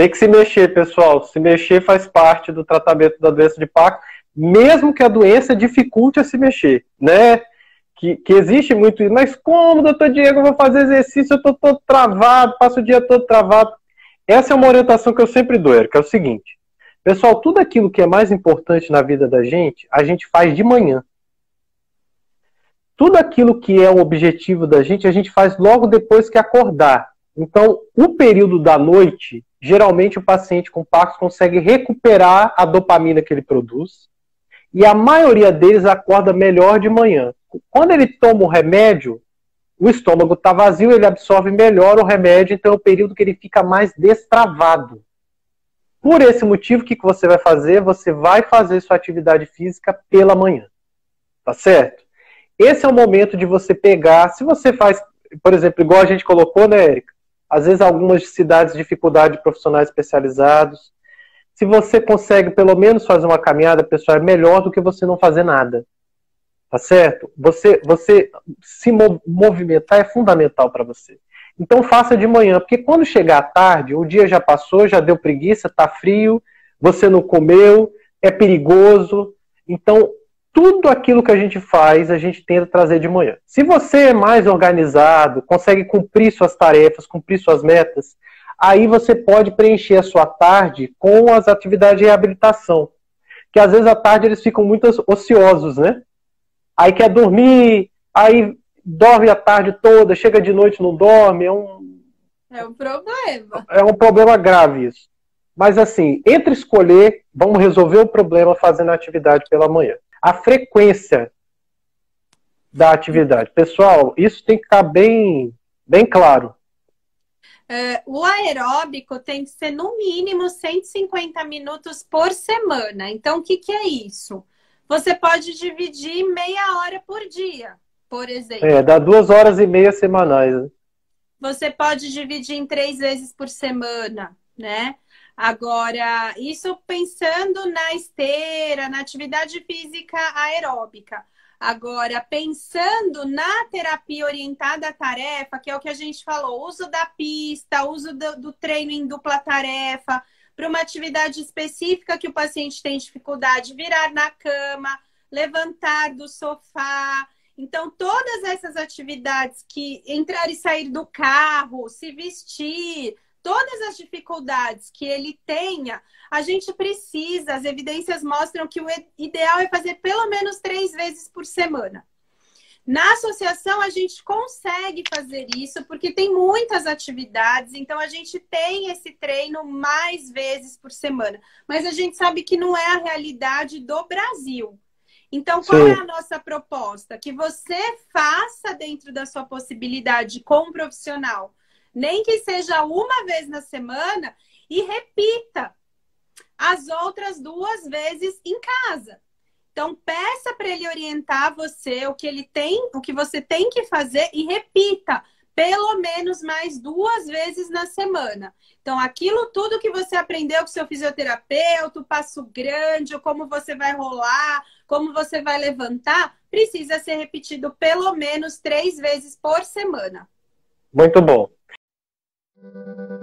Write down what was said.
Tem que se mexer, pessoal. Se mexer faz parte do tratamento da doença de Parkinson, mesmo que a doença dificulte a se mexer, né? Que, que existe muito isso. Mas como, doutor Diego, eu vou fazer exercício, eu estou todo travado, passo o dia todo travado. Essa é uma orientação que eu sempre dou, Eric, é o seguinte. Pessoal, tudo aquilo que é mais importante na vida da gente, a gente faz de manhã. Tudo aquilo que é o objetivo da gente, a gente faz logo depois que acordar. Então, o período da noite, geralmente o paciente com Parkinson consegue recuperar a dopamina que ele produz, e a maioria deles acorda melhor de manhã. Quando ele toma o remédio, o estômago está vazio, ele absorve melhor o remédio, então é o período que ele fica mais destravado. Por esse motivo, o que, você vai fazer? Você vai fazer sua atividade física pela manhã. Tá certo? Esse é o momento de você pegar. Se você faz, por exemplo, igual a gente colocou, né, Érica? Às vezes, algumas cidades, dificuldade de profissionais especializados. Se você consegue pelo menos fazer uma caminhada, pessoal, é melhor do que você não fazer nada. Tá certo? Você, você se movimentar é fundamental para você. Então faça de manhã, porque quando chegar à tarde, o dia já passou, já deu preguiça, tá frio, você não comeu, é perigoso. Então, tudo aquilo que a gente faz, a gente tenta trazer de manhã. Se você é mais organizado, consegue cumprir suas tarefas, cumprir suas metas, aí você pode preencher a sua tarde com as atividades de reabilitação. Que às vezes à tarde eles ficam muito ociosos, né? Aí quer dormir, aí dorme a tarde toda, chega de noite não dorme, é um é um problema. É um problema grave isso. Mas assim, entre escolher, vamos resolver o problema fazendo a atividade pela manhã. A frequência da atividade. Pessoal, isso tem que ficar bem, bem claro. Uh, o aeróbico tem que ser no mínimo 150 minutos por semana. Então, o que, que é isso? Você pode dividir meia hora por dia por exemplo. É, dá duas horas e meia semanais. Né? Você pode dividir em três vezes por semana, né? Agora, isso pensando na esteira, na atividade física aeróbica. Agora, pensando na terapia orientada à tarefa, que é o que a gente falou, uso da pista, uso do, do treino em dupla tarefa, para uma atividade específica que o paciente tem dificuldade, virar na cama, levantar do sofá, então, todas essas atividades que entrar e sair do carro, se vestir, todas as dificuldades que ele tenha, a gente precisa, as evidências mostram que o ideal é fazer pelo menos três vezes por semana. Na associação, a gente consegue fazer isso porque tem muitas atividades, então a gente tem esse treino mais vezes por semana. Mas a gente sabe que não é a realidade do Brasil. Então, qual Sim. é a nossa proposta? Que você faça dentro da sua possibilidade com um profissional, nem que seja uma vez na semana, e repita as outras duas vezes em casa. Então, peça para ele orientar você o que ele tem, o que você tem que fazer e repita pelo menos mais duas vezes na semana. Então, aquilo tudo que você aprendeu com seu fisioterapeuta, o passo grande, como você vai rolar, como você vai levantar, precisa ser repetido pelo menos três vezes por semana. Muito bom. Thank you.